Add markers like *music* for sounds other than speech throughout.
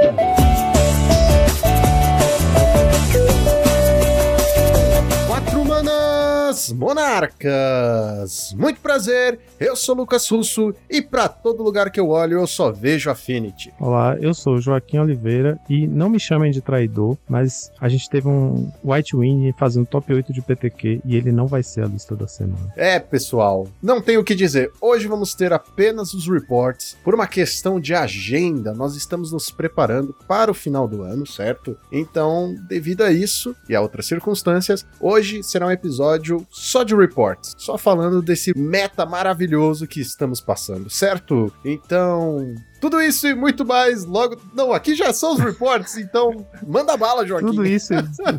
Thank you. Monarcas! Muito prazer, eu sou Lucas Russo e para todo lugar que eu olho eu só vejo Affinity. Olá, eu sou Joaquim Oliveira e não me chamem de traidor, mas a gente teve um White Wing fazendo top 8 de PTQ e ele não vai ser a lista da semana. É, pessoal, não tenho o que dizer. Hoje vamos ter apenas os reports. Por uma questão de agenda, nós estamos nos preparando para o final do ano, certo? Então, devido a isso e a outras circunstâncias, hoje será um episódio só de reports, só falando desse meta maravilhoso que estamos passando, certo? Então, tudo isso e muito mais logo. Não, aqui já são os reports, *laughs* então manda bala, Joaquim. Tudo isso,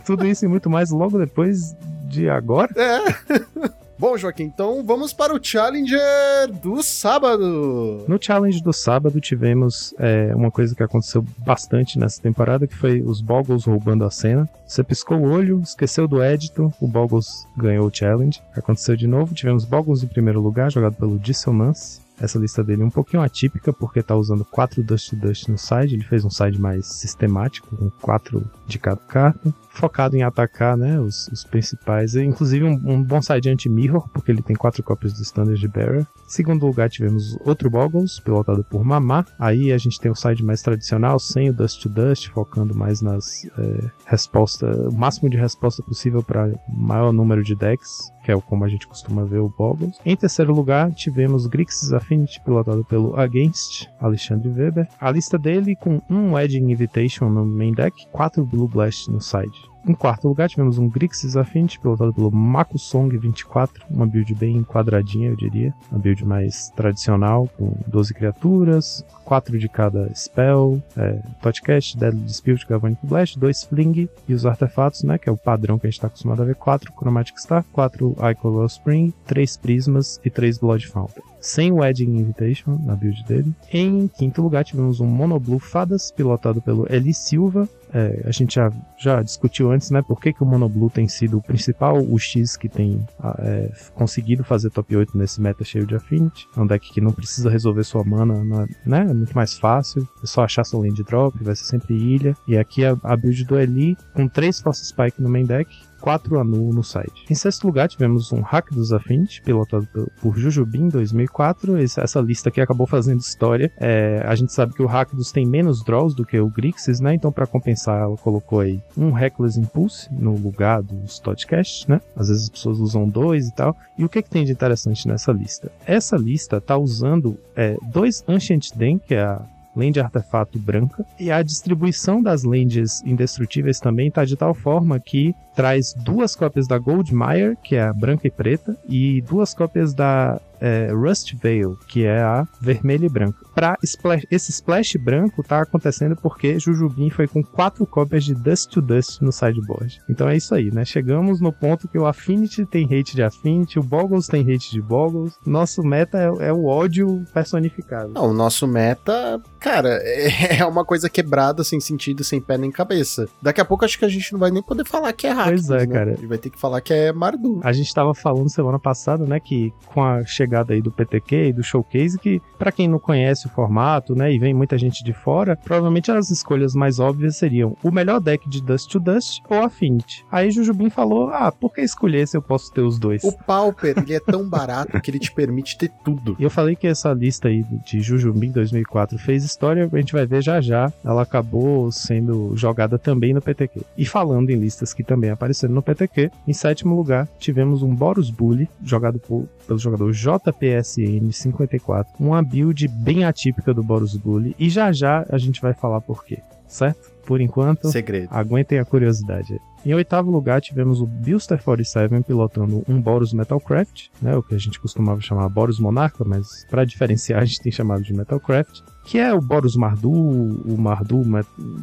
tudo isso e muito mais logo depois de agora? É. *laughs* Bom, Joaquim, então vamos para o Challenger do sábado. No Challenge do sábado tivemos é, uma coisa que aconteceu bastante nessa temporada, que foi os Boggles roubando a cena. Você piscou o olho, esqueceu do édito, o Boggles ganhou o Challenge. Aconteceu de novo, tivemos Boggles em primeiro lugar, jogado pelo Dissonance. Essa lista dele é um pouquinho atípica, porque tá usando quatro Dust Dust no side. Ele fez um side mais sistemático, com quatro de cada carta focado em atacar né, os, os principais. Inclusive um, um bom side anti-mirror, porque ele tem quatro cópias do Standard Bearer. Segundo lugar, tivemos outro Boggles, pilotado por Mamá. Aí a gente tem o side mais tradicional, sem o Dust to Dust, focando mais nas é, respostas, o máximo de resposta possível para maior número de decks, que é como a gente costuma ver o Boggles. Em terceiro lugar, tivemos Grixis Affinity, pilotado pelo Against, Alexandre Weber. A lista dele com um Wedding Invitation no main deck, quatro Blue Blast no side. Em quarto lugar, tivemos um Grixis Affinity, pilotado pelo Makusong 24, uma build bem quadradinha, eu diria. Uma build mais tradicional, com 12 criaturas, 4 de cada spell, é, Podcast, Deadly Dispute, Galvanic Blast, 2 Fling e os artefatos, né, que é o padrão que a gente está acostumado a ver, 4 Chromatic Star, 4 Ico Spring, 3 Prismas e 3 Blood Fountain sem Wedding Invitation na build dele. Em quinto lugar, tivemos um Mono Blue Fadas, pilotado pelo Eli Silva. É, a gente já, já discutiu antes, né, por que, que o Mono Blue tem sido o principal, o X que tem é, conseguido fazer top 8 nesse meta cheio de Affinity. É um deck que não precisa resolver sua mana, né, é muito mais fácil, é só achar seu land drop, vai ser sempre ilha. E aqui a, a build do Eli, com 3 Force Spike no main deck, 4 Anu no site. Em sexto lugar, tivemos um Hack dos Affinity, pilotado por Jujubin 2004. Essa lista aqui acabou fazendo história. É, a gente sabe que o Hack dos tem menos draws do que o Grixis, né? Então, para compensar, ela colocou aí um Reckless Impulse no lugar dos Todcast, né? Às vezes as pessoas usam dois e tal. E o que, que tem de interessante nessa lista? Essa lista tá usando é, dois Ancient Den, que é a land artefato branca. E a distribuição das lands indestrutíveis também está de tal forma que traz duas cópias da Goldmire, que é a branca e preta, e duas cópias da é, Rust Veil, que é a vermelha e branca. Pra splash, esse splash branco tá acontecendo porque Jujubim foi com quatro cópias de Dust to Dust no sideboard. Então é isso aí, né? Chegamos no ponto que o Affinity tem hate de Affinity, o Boggles tem hate de Boggles. Nosso meta é, é o ódio personificado. Não, o nosso meta, cara, *laughs* é uma coisa quebrada, sem sentido, sem pé nem cabeça. Daqui a pouco acho que a gente não vai nem poder falar que é hack. Pois é, né? cara. Gente vai ter que falar que é Mardu. A gente tava falando semana passada, né, que com a chegada aí do PTQ e do Showcase, que para quem não conhece o formato, né, e vem muita gente de fora, provavelmente as escolhas mais óbvias seriam o melhor deck de Dust to Dust ou Affinity. Aí Jujubim falou, ah, por que escolher se eu posso ter os dois? O Pauper, ele é tão barato que ele te permite ter tudo. *laughs* E eu falei que essa lista aí de Jujubim 2004 fez história, a gente vai ver já já, ela acabou sendo jogada também no PTQ. E falando em listas que também apareceram no PTQ, em sétimo lugar tivemos um Boros Bully, jogado por, pelo jogador JPSN 54, uma build bem atípica do Boros Bully, e já já a gente vai falar por quê, certo? Por enquanto, Segredo. aguentem a curiosidade. Em oitavo lugar, tivemos o Bilster 47 pilotando um Boros Metalcraft, né, o que a gente costumava chamar Boros Monarca, mas para diferenciar a gente tem chamado de Metalcraft que é o Boros Mardu, o Mardu,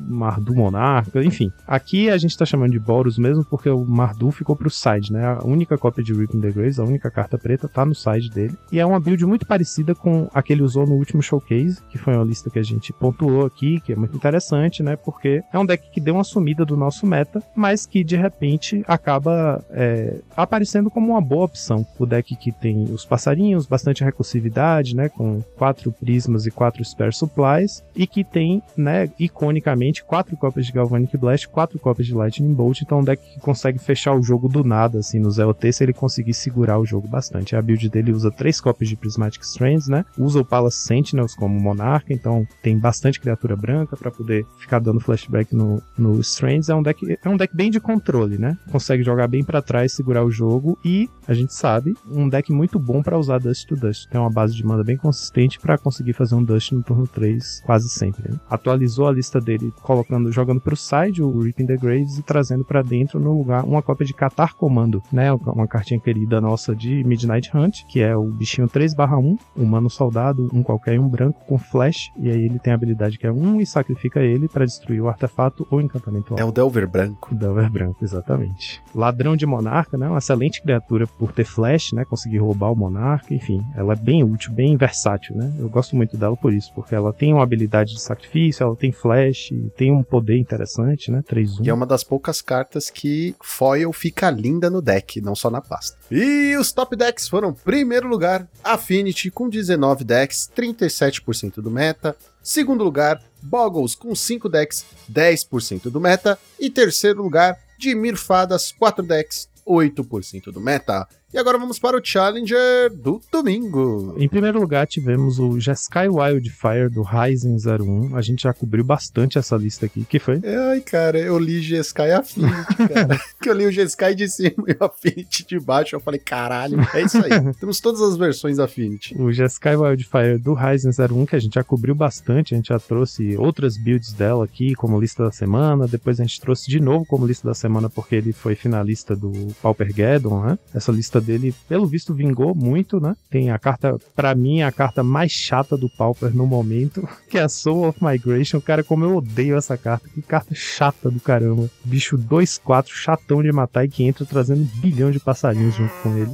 Mardu Monarca, enfim. Aqui a gente tá chamando de Boros mesmo porque o Mardu ficou pro side, né? A única cópia de Ripping the Grace, a única carta preta, tá no side dele. E é uma build muito parecida com a que ele usou no último showcase, que foi uma lista que a gente pontuou aqui, que é muito interessante, né? Porque é um deck que deu uma sumida do nosso meta, mas que de repente acaba é, aparecendo como uma boa opção. O deck que tem os passarinhos, bastante recursividade, né? Com quatro prismas e quatro Air Supplies e que tem, né, iconicamente, quatro cópias de Galvanic Blast, quatro cópias de Lightning Bolt, então um deck que consegue fechar o jogo do nada, assim, no ZOT, se ele conseguir segurar o jogo bastante. A build dele usa três cópias de Prismatic Strands, né, usa o Palace Sentinels como Monarca, então tem bastante criatura branca para poder ficar dando flashback no, no Strands. É um deck é um deck bem de controle, né, consegue jogar bem para trás, segurar o jogo e, a gente sabe, um deck muito bom para usar Dust to Dust. Tem uma base de mana bem consistente para conseguir fazer um Dust no turno 3 quase sempre. Né? Atualizou a lista dele colocando, jogando pro side o Reaping the Graves e trazendo para dentro no lugar uma cópia de Catar Comando, né? Uma cartinha querida nossa de Midnight Hunt, que é o bichinho 3/1, humano soldado, um qualquer um branco com flash, e aí ele tem a habilidade que é um e sacrifica ele para destruir o artefato ou encantamento. É o Delver branco. O Delver branco, exatamente. Ladrão de monarca, né? Uma excelente criatura por ter flash, né? Conseguir roubar o monarca, enfim, ela é bem útil, bem versátil, né? Eu gosto muito dela por isso, porque ela tem uma habilidade de sacrifício, ela tem flash, tem um poder interessante, né? 3-1. E é uma das poucas cartas que foil fica linda no deck, não só na pasta. E os top decks foram, primeiro lugar, Affinity com 19 decks, 37% do meta. Segundo lugar, Boggles com 5 decks, 10% do meta. E terceiro lugar, Dimir Fadas, 4 decks, 8% do meta. E agora vamos para o Challenger do domingo. Em primeiro lugar, tivemos o Jeskai Wildfire do Ryzen 01. A gente já cobriu bastante essa lista aqui. que foi? Ai, cara, eu li Jeskai Affinity, cara. *laughs* que eu li o Jeskai de cima e o Affinity de baixo. Eu falei, caralho, é isso aí. *laughs* Temos todas as versões Affinity. O Jeskai Wildfire do Ryzen 01, que a gente já cobriu bastante. A gente já trouxe outras builds dela aqui como lista da semana. Depois a gente trouxe de novo como lista da semana porque ele foi finalista do Pauper Geddon, né? Essa lista dele, pelo visto, vingou muito, né? Tem a carta, para mim, a carta mais chata do Pauper no momento, *laughs* que é a Soul of Migration. Cara, como eu odeio essa carta. Que carta chata do caramba. Bicho 2-4, chatão de matar e que entra trazendo um bilhão de passarinhos junto com ele.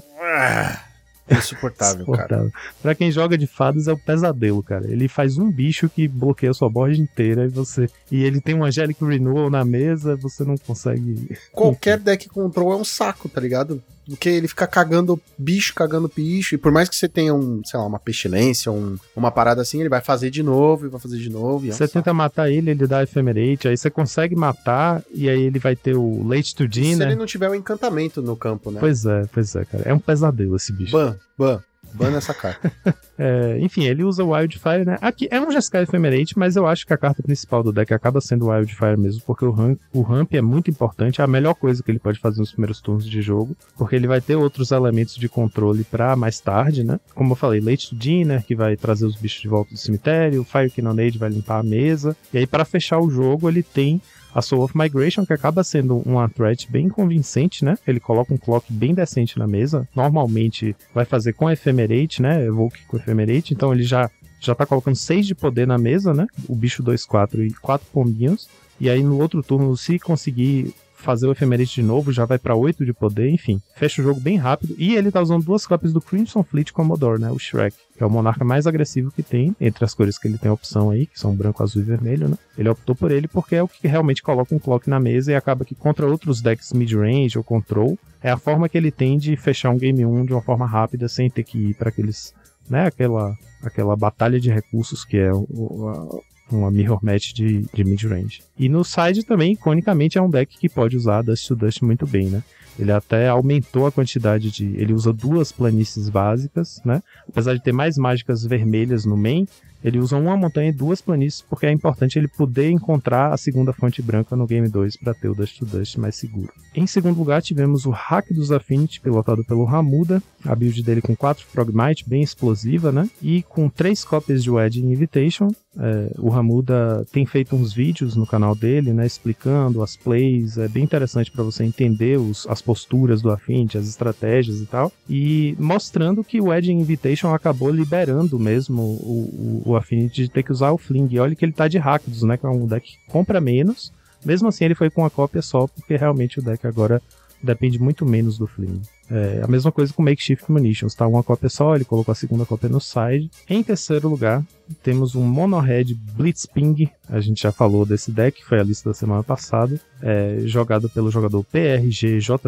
Insuportável, Insuportável, cara. Pra quem joga de fadas é o pesadelo, cara. Ele faz um bicho que bloqueia a sua board inteira e você. E ele tem um Angelic Renewal na mesa, você não consegue. Qualquer deck control é um saco, tá ligado? Porque ele fica cagando bicho, cagando bicho. E por mais que você tenha um, sei lá, uma pestilência, um, uma parada assim, ele vai fazer de novo e vai fazer de novo. É você tenta matar ele, ele dá Ephemerate, aí você consegue matar e aí ele vai ter o Late to Dinner. Se ele não tiver o um encantamento no campo, né? Pois é, pois é, cara. É um pesadelo esse bicho. Ban, ban. Bana essa carta. *laughs* é, enfim, ele usa Wildfire, né? Aqui é um Jeskai Ephemerate, mas eu acho que a carta principal do deck acaba sendo Wildfire mesmo, porque o ramp, o ramp é muito importante, é a melhor coisa que ele pode fazer nos primeiros turnos de jogo, porque ele vai ter outros elementos de controle para mais tarde, né? Como eu falei, Late Dinner, que vai trazer os bichos de volta do cemitério, Fire Cannonade vai limpar a mesa, e aí para fechar o jogo ele tem a Soul of Migration, que acaba sendo uma threat bem convincente, né? Ele coloca um clock bem decente na mesa. Normalmente vai fazer com Ephemerate, né? Evoke com Ephemerate, então ele já já tá colocando 6 de poder na mesa, né? O bicho 2, 4 e 4 pombinhos. E aí no outro turno, se conseguir fazer o Ephemerate de novo, já vai para 8 de poder, enfim. Fecha o jogo bem rápido. E ele tá usando duas cópias do Crimson Fleet Commodore, né? O Shrek, que é o monarca mais agressivo que tem, entre as cores que ele tem a opção aí, que são branco, azul e vermelho, né? Ele optou por ele porque é o que realmente coloca um clock na mesa e acaba que contra outros decks mid-range ou control, é a forma que ele tem de fechar um game 1 de uma forma rápida, sem ter que ir para aqueles né, aquela, aquela batalha de recursos que é o, uma mirror match de, de mid-range. E no side também, iconicamente, é um deck que pode usar Dust to Dust muito bem, né? Ele até aumentou a quantidade de. Ele usa duas planícies básicas, né? Apesar de ter mais mágicas vermelhas no main, ele usa uma montanha e duas planícies, porque é importante ele poder encontrar a segunda fonte branca no Game 2 para ter o Dust to Dust mais seguro. Em segundo lugar, tivemos o Hack dos Affinity, pilotado pelo Ramuda, a build dele com 4 Frogmite, bem explosiva, né? E com 3 cópias de Wedding Invitation. É, o Ramuda tem feito uns vídeos no canal dele, né? Explicando as plays, é bem interessante para você entender os, as posturas do Affinity, as estratégias e tal. E mostrando que o Wedding Invitation acabou liberando mesmo o, o, o Affinity de ter que usar o Fling. E olha que ele tá de Rakdos, né? Que é um deck que compra menos. Mesmo assim, ele foi com uma cópia só, porque realmente o deck agora depende muito menos do Fling. É a mesma coisa com Makeshift Munitions, tá? Uma cópia só, ele colocou a segunda cópia no side. Em terceiro lugar, temos um Monohead Blitzping, a gente já falou desse deck, foi a lista da semana passada, é, jogado pelo jogador PRGJJAR,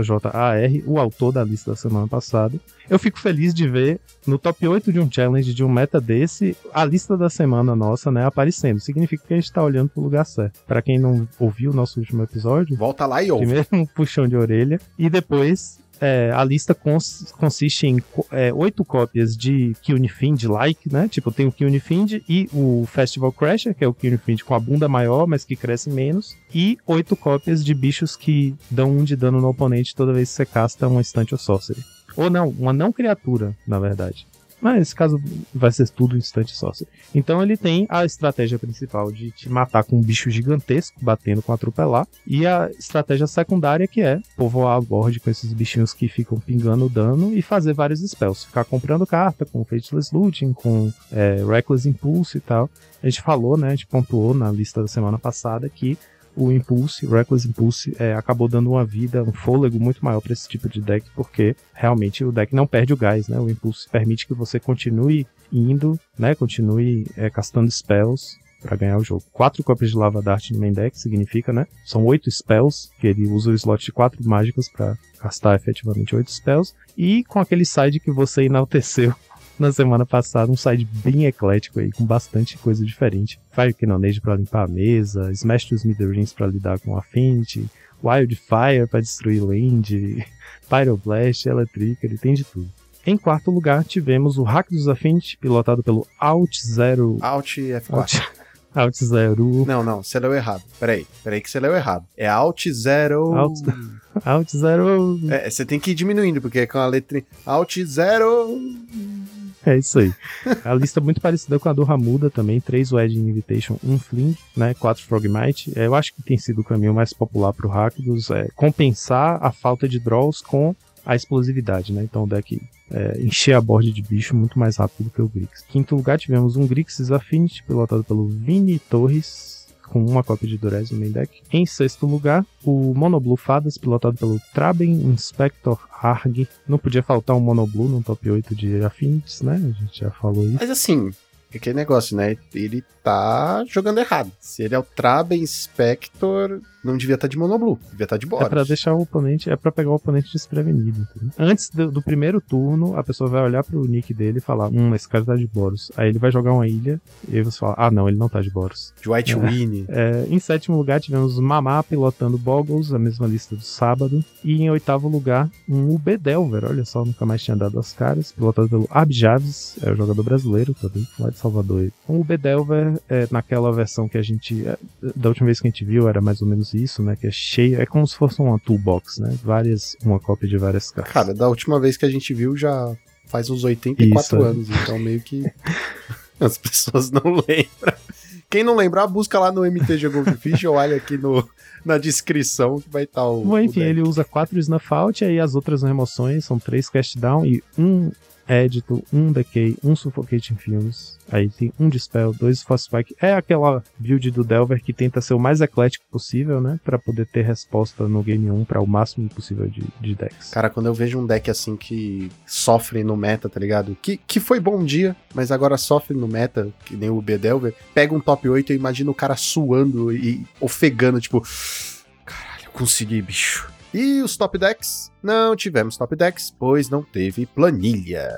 o autor da lista da semana passada. Eu fico feliz de ver no top 8 de um challenge, de um meta desse, a lista da semana nossa, né, aparecendo. Significa que a gente tá olhando pro lugar certo. Para quem não ouviu o nosso último episódio, volta lá e ouve. Primeiro *laughs* um puxão de orelha e depois é, a lista cons consiste em é, oito cópias de Find like, né? Tipo, tem o Find e o Festival Crasher, que é o Find com a bunda maior, mas que cresce menos. E oito cópias de bichos que dão um de dano no oponente toda vez que você casta um Instant ou Sorcery. Ou não, uma não criatura, na verdade. Mas nesse caso vai ser tudo instante sorcery. Então ele tem a estratégia principal de te matar com um bicho gigantesco, batendo com atropelar. E a estratégia secundária que é povoar a board com esses bichinhos que ficam pingando dano e fazer vários spells. Ficar comprando carta com Fateless Looting, com é, Reckless Impulse e tal. A gente falou, né? A gente pontuou na lista da semana passada que o Impulse, o Reckless Impulse, é, acabou dando uma vida, um fôlego muito maior para esse tipo de deck, porque realmente o deck não perde o gás, né? O Impulse permite que você continue indo, né? Continue é, castando spells para ganhar o jogo. Quatro cópias de Lava Dart no main deck significa, né? São oito spells, que ele usa o slot de quatro mágicas para castar efetivamente oito spells. E com aquele side que você enalteceu na semana passada, um site bem eclético aí, com bastante coisa diferente. Fire Cannonade para limpar a mesa, Smash dos Smithereens para lidar com Affinity, Wildfire para destruir land, *laughs* Pyroblast, Electric, ele tem de tudo. Em quarto lugar, tivemos o Hack dos Affinity, pilotado pelo Alt Zero. Alt F4. Alt, *laughs* Alt Zero. Não, não, você leu errado. Peraí, peraí que você leu errado. É Alt Zero. Alt, Alt Zero. É, você tem que ir diminuindo, porque é com a letra. Alt Zero. É isso aí. A lista é muito parecida com a do Ramuda também, três Wedding Invitation, um Fling, né, quatro Frogmite. É, eu acho que tem sido o caminho mais popular pro Rakdos, é compensar a falta de draws com a explosividade, né? Então o deck é, encher a board de bicho muito mais rápido que o Grix. Quinto lugar tivemos um Grixis Affinity, pilotado pelo Vini Torres, com uma cópia de Durez no main deck. Em sexto lugar, o Monoblue Fadas, pilotado pelo Traben Inspector Arg. Não podia faltar um Monoblue no top 8 de Affinities, né? A gente já falou isso. Mas assim, aquele negócio, né? Ele tá jogando errado. Se ele é o Traben Inspector, não devia estar tá de monoblue, devia estar tá de Boros. É pra deixar o oponente, é pra pegar o oponente desprevenido. Entendeu? Antes do, do, primeiro turno, a pessoa vai olhar pro nick dele e falar: Hum, esse cara tá de Boros. Aí ele vai jogar uma ilha e aí você fala: Ah, não, ele não tá de Boros. De White é, Winnie. *laughs* É, em sétimo lugar, tivemos Mamá pilotando Boggles, a mesma lista do sábado. E em oitavo lugar, um UB Delver, olha só, nunca mais tinha dado as caras, pilotado pelo Abjaves, é o jogador brasileiro também, lá de Salvador. Um UB Delver, é, naquela versão que a gente. É, da última vez que a gente viu, era mais ou menos isso, né? Que é cheio, é como se fosse uma toolbox, né? Várias, uma cópia de várias cartas. Cara, da última vez que a gente viu já faz uns 84 Isso, é. anos, então meio que *laughs* as pessoas não lembram. Quem não lembrar, busca lá no MTG Goldfish ou olha aqui no, na descrição que vai estar tá o. Bom, enfim, o ele usa quatro Snuff Out, e aí as outras remoções são três Cast Down e um Edito, um Decay, um Suffocating Fumes. Aí tem um Dispel, dois Spike. É aquela build do Delver que tenta ser o mais eclético possível, né? Pra poder ter resposta no game 1 para o máximo possível de, de decks. Cara, quando eu vejo um deck assim que sofre no meta, tá ligado? Que, que foi bom dia, mas agora sofre no meta, que nem o B Delver, pega um top 8 e imagina o cara suando e ofegando, tipo. Caralho, eu consegui, bicho. E os top decks? Não tivemos top decks, pois não teve planilha.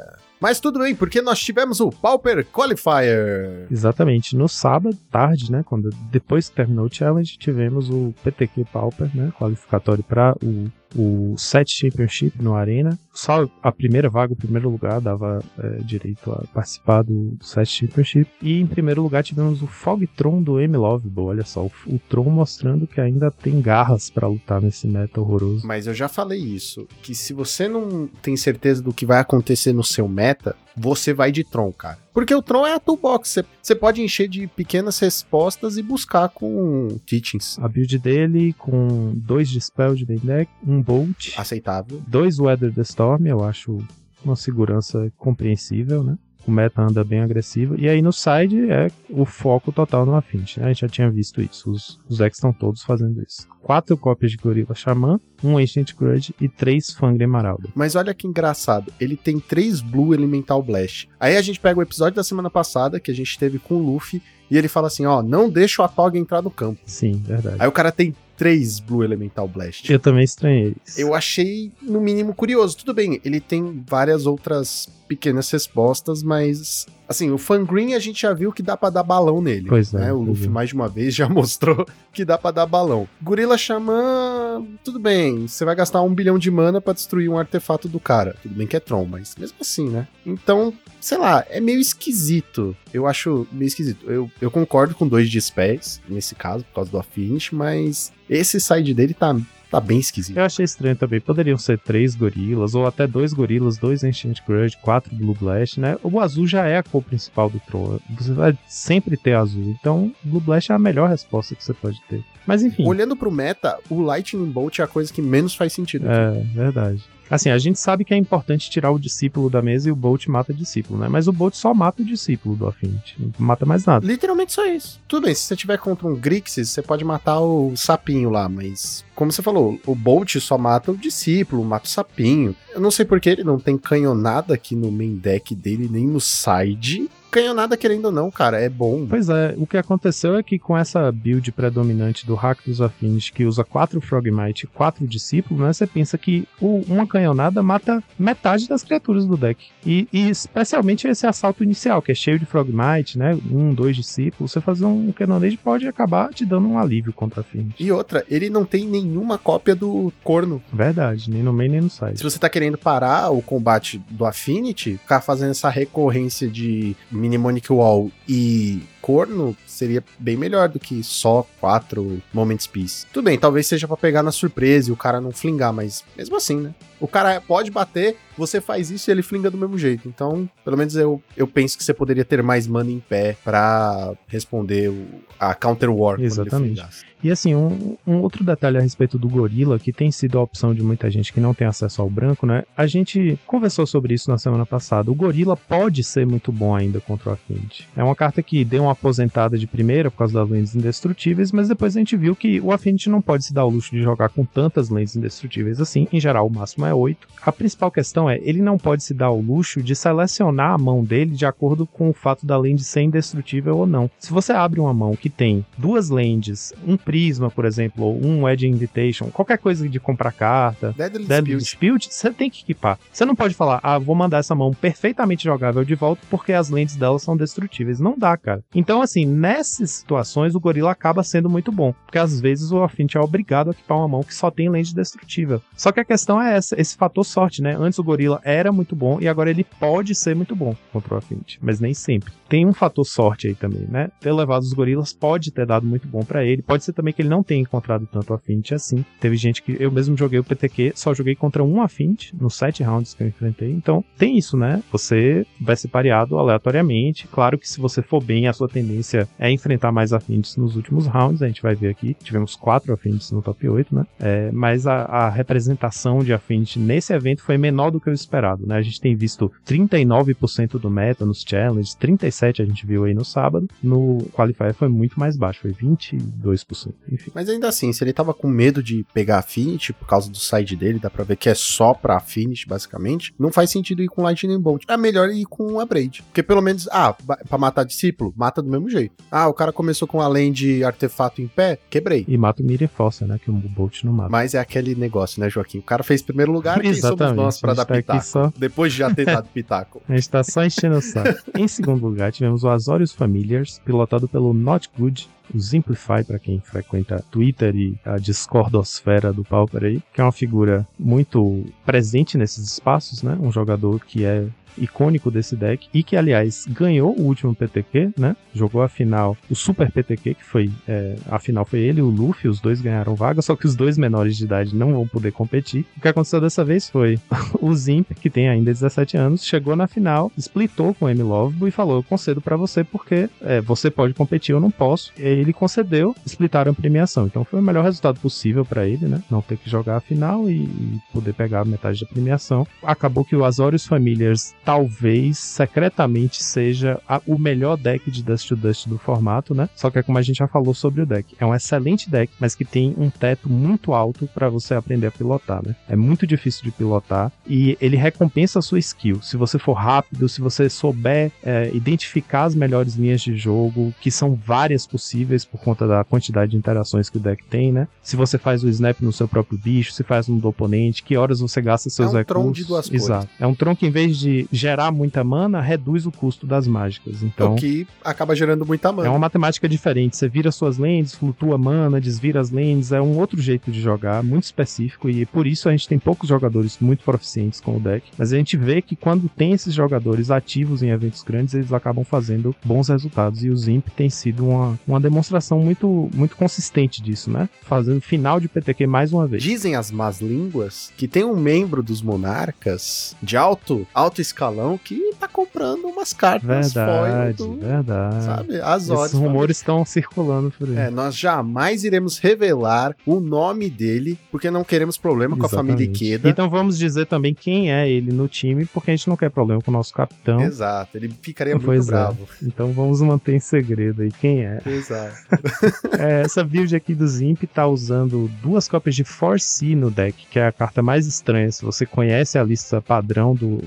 Mas tudo bem, porque nós tivemos o Pauper Qualifier. Exatamente. No sábado, tarde, né? Quando, depois que terminou o challenge, tivemos o PTQ Pauper, né? Qualificatório para o o Set Championship no Arena. Só a primeira vaga, o primeiro lugar, dava é, direito a participar do, Set Championship. E em primeiro lugar tivemos o Fogtron do M Lovable. Olha só, o, o Tron mostrando que ainda tem garras para lutar nesse meta horroroso. Mas eu já falei isso, que se você não tem certeza do que vai acontecer no seu meta, você vai de Tron, cara. Porque o Tron é a toolbox. Você pode encher de pequenas respostas e buscar com teachings. A build dele com dois Dispel de deck, um Bolt. Aceitável. Dois Weather the Storm, eu acho uma segurança compreensível, né? O meta anda bem agressivo. E aí no side é o foco total no Affinity. Né? A gente já tinha visto isso. Os, os decks estão todos fazendo isso. Quatro cópias de Gorilla Xamã, um Ancient Grudge e três Fangre Emeralda. Mas olha que engraçado, ele tem três Blue Elemental Blast. Aí a gente pega o episódio da semana passada, que a gente teve com o Luffy, e ele fala assim, ó, não deixa o Atog entrar no campo. Sim, verdade. Aí o cara tem três Blue Elemental Blast. Eu também estranhei isso. Eu achei, no mínimo, curioso. Tudo bem, ele tem várias outras pequenas respostas, mas assim, o Fangreen a gente já viu que dá para dar balão nele. Pois né? é. O Luffy mais de uma vez já *laughs* mostrou que dá para dar balão. Gorila Xamã, tudo bem, você vai gastar um bilhão de mana para destruir um artefato do cara. Tudo bem que é Tron, mas mesmo assim, né? Então, sei lá, é meio esquisito. Eu acho meio esquisito. Eu, eu concordo com dois dispels, nesse caso, por causa do Affinity, mas esse side dele tá Tá bem esquisito. Eu achei estranho também. Poderiam ser três gorilas, ou até dois gorilas, dois Ancient Grudge, quatro Blue Blast, né? O azul já é a cor principal do Troll. Você vai sempre ter azul. Então, Blue Blast é a melhor resposta que você pode ter. Mas enfim. Olhando pro meta, o Lightning Bolt é a coisa que menos faz sentido. Aqui. É, verdade. Assim, a gente sabe que é importante tirar o discípulo da mesa e o Bolt mata o discípulo, né? Mas o Bolt só mata o discípulo do Affinity, não mata mais nada. Literalmente só isso. Tudo bem, se você tiver contra um Grixis, você pode matar o sapinho lá, mas como você falou, o Bolt só mata o discípulo, mata o sapinho. Eu não sei porque ele não tem canhonada aqui no main deck dele, nem no side canhonada, querendo ou não, cara, é bom. Pois é, o que aconteceu é que com essa build predominante do Hack dos Afins, que usa 4 Frogmite e 4 Discípulos, né, você pensa que o, uma canhonada mata metade das criaturas do deck. E, e, especialmente esse assalto inicial, que é cheio de Frogmite, né, um, dois Discípulos, você fazer um Cannonade pode acabar te dando um alívio contra Afins. E outra, ele não tem nenhuma cópia do corno. Verdade, nem no main nem no side. Se você tá querendo parar o combate do Affinity, ficar fazendo essa recorrência de Mnemonic Wall e corno seria bem melhor do que só quatro Moments Peace. Tudo bem, talvez seja para pegar na surpresa e o cara não flingar, mas mesmo assim, né? O cara pode bater, você faz isso e ele flinga do mesmo jeito. Então, pelo menos eu, eu penso que você poderia ter mais mana em pé para responder o, a Counter War. Exatamente. E assim, um, um, outro detalhe a respeito do gorila, que tem sido a opção de muita gente que não tem acesso ao branco, né? A gente conversou sobre isso na semana passada. O gorila pode ser muito bom ainda contra o Affinity. É uma carta que deu uma aposentada de primeira por causa das lentes indestrutíveis, mas depois a gente viu que o Affinity não pode se dar o luxo de jogar com tantas lentes indestrutíveis assim. Em geral, o máximo é 8. A principal questão é, ele não pode se dar o luxo de selecionar a mão dele de acordo com o fato da lente ser indestrutível ou não. Se você abre uma mão que tem duas lentes, um prisma, por exemplo, ou um Edge Invitation, qualquer coisa de comprar carta, Deadly, Deadly Dispute, você tem que equipar. Você não pode falar, ah, vou mandar essa mão perfeitamente jogável de volta porque as lentes dela são destrutíveis. Não dá, cara. Então, assim, nessas situações, o gorila acaba sendo muito bom, porque às vezes o Affinity é obrigado a equipar uma mão que só tem lente destrutível. Só que a questão é essa, esse fator sorte, né? Antes o gorila era muito bom e agora ele pode ser muito bom contra o Affinity, mas nem sempre. Tem um fator sorte aí também, né? Ter levado os gorilas pode ter dado muito bom para ele, pode ser também que ele não tenha encontrado tanto Affinity assim. Teve gente que eu mesmo joguei o PTQ, só joguei contra um Affinity nos sete rounds que eu enfrentei. Então, tem isso, né? Você vai ser pareado aleatoriamente. Claro que se você for bem, a sua tendência é enfrentar mais Affinities nos últimos rounds. A gente vai ver aqui. Tivemos quatro Affinities no top 8, né? É, mas a, a, representação de Nesse evento foi menor do que o esperado, né? A gente tem visto 39% do meta nos challenges, 37% a gente viu aí no sábado. No Qualifier foi muito mais baixo, foi 22%. Enfim. Mas ainda assim, se ele tava com medo de pegar Affinity por causa do side dele, dá pra ver que é só pra Affinity, basicamente, não faz sentido ir com Lightning Bolt. É melhor ir com a Braid. Porque pelo menos, ah, pra matar discípulo, mata do mesmo jeito. Ah, o cara começou com além de artefato em pé, quebrei. E mata o Miriam Fossa, né? Que o Bolt não mata. Mas é aquele negócio, né, Joaquim? O cara fez primeiro lugar, quem Exatamente. somos nós pra dar tá pitaco? Só... Depois de já ter dado pitaco. *laughs* A gente tá só enchendo o saco. em segundo lugar, tivemos o Azorius Familiars, pilotado pelo Not Good, o Simplify, para quem frequenta Twitter e a discordosfera do Pauper aí, que é uma figura muito presente nesses espaços, né? Um jogador que é icônico desse deck e que, aliás, ganhou o último PTQ, né? Jogou a final, o Super PTQ, que foi é, a final foi ele e o Luffy, os dois ganharam vaga, só que os dois menores de idade não vão poder competir. O que aconteceu dessa vez foi *laughs* o Zimp, que tem ainda 17 anos, chegou na final, splitou com o M Lovebo e falou: Eu concedo para você porque é, você pode competir, eu não posso. E ele concedeu, splitaram a premiação. Então foi o melhor resultado possível para ele, né? Não ter que jogar a final e, e poder pegar metade da premiação. Acabou que o Azorius Familiars talvez secretamente seja a, o melhor deck de Dust to Dust do formato, né? Só que é como a gente já falou sobre o deck. É um excelente deck, mas que tem um teto muito alto para você aprender a pilotar, né? É muito difícil de pilotar e ele recompensa a sua skill. Se você for rápido, se você souber é, identificar as melhores linhas de jogo, que são várias possíveis por conta da quantidade de interações que o deck tem, né? Se você faz o snap no seu próprio bicho, se faz no do oponente, que horas você gasta seus é um recursos. Tron de duas Exato. cores. É um tron que em vez de gerar muita mana, reduz o custo das mágicas. Então, O que acaba gerando muita é mana. uma matemática diferente. Você vira suas lands, flutua mana, desvira as lands. É um outro jeito de jogar, muito específico. E por isso a gente tem poucos jogadores muito proficientes com o deck. Mas a gente vê que quando tem esses jogadores ativos em eventos grandes, eles acabam fazendo bons resultados. E o Zimp tem sido uma, uma demonstração muito, muito consistente disso, né? Fazendo final de PTQ mais uma vez. Dizem as más línguas que tem um membro dos monarcas de alto, alto escalão que tá comprando umas cartas Verdade, foil do, verdade. sabe? As odds. rumores estão circulando por aí. É, nós jamais iremos revelar o nome dele, porque não queremos problema com a família Exatamente. Ikeda. Então vamos dizer também quem é ele no time, porque a gente não quer problema com o nosso capitão. Exato, ele ficaria muito Pois é. bravo. Então vamos manter em segredo aí quem é. Exato. *laughs* É, essa build aqui do Zimp tá usando duas cópias de Force no deck, que é a carta mais estranha. Se você conhece a lista padrão do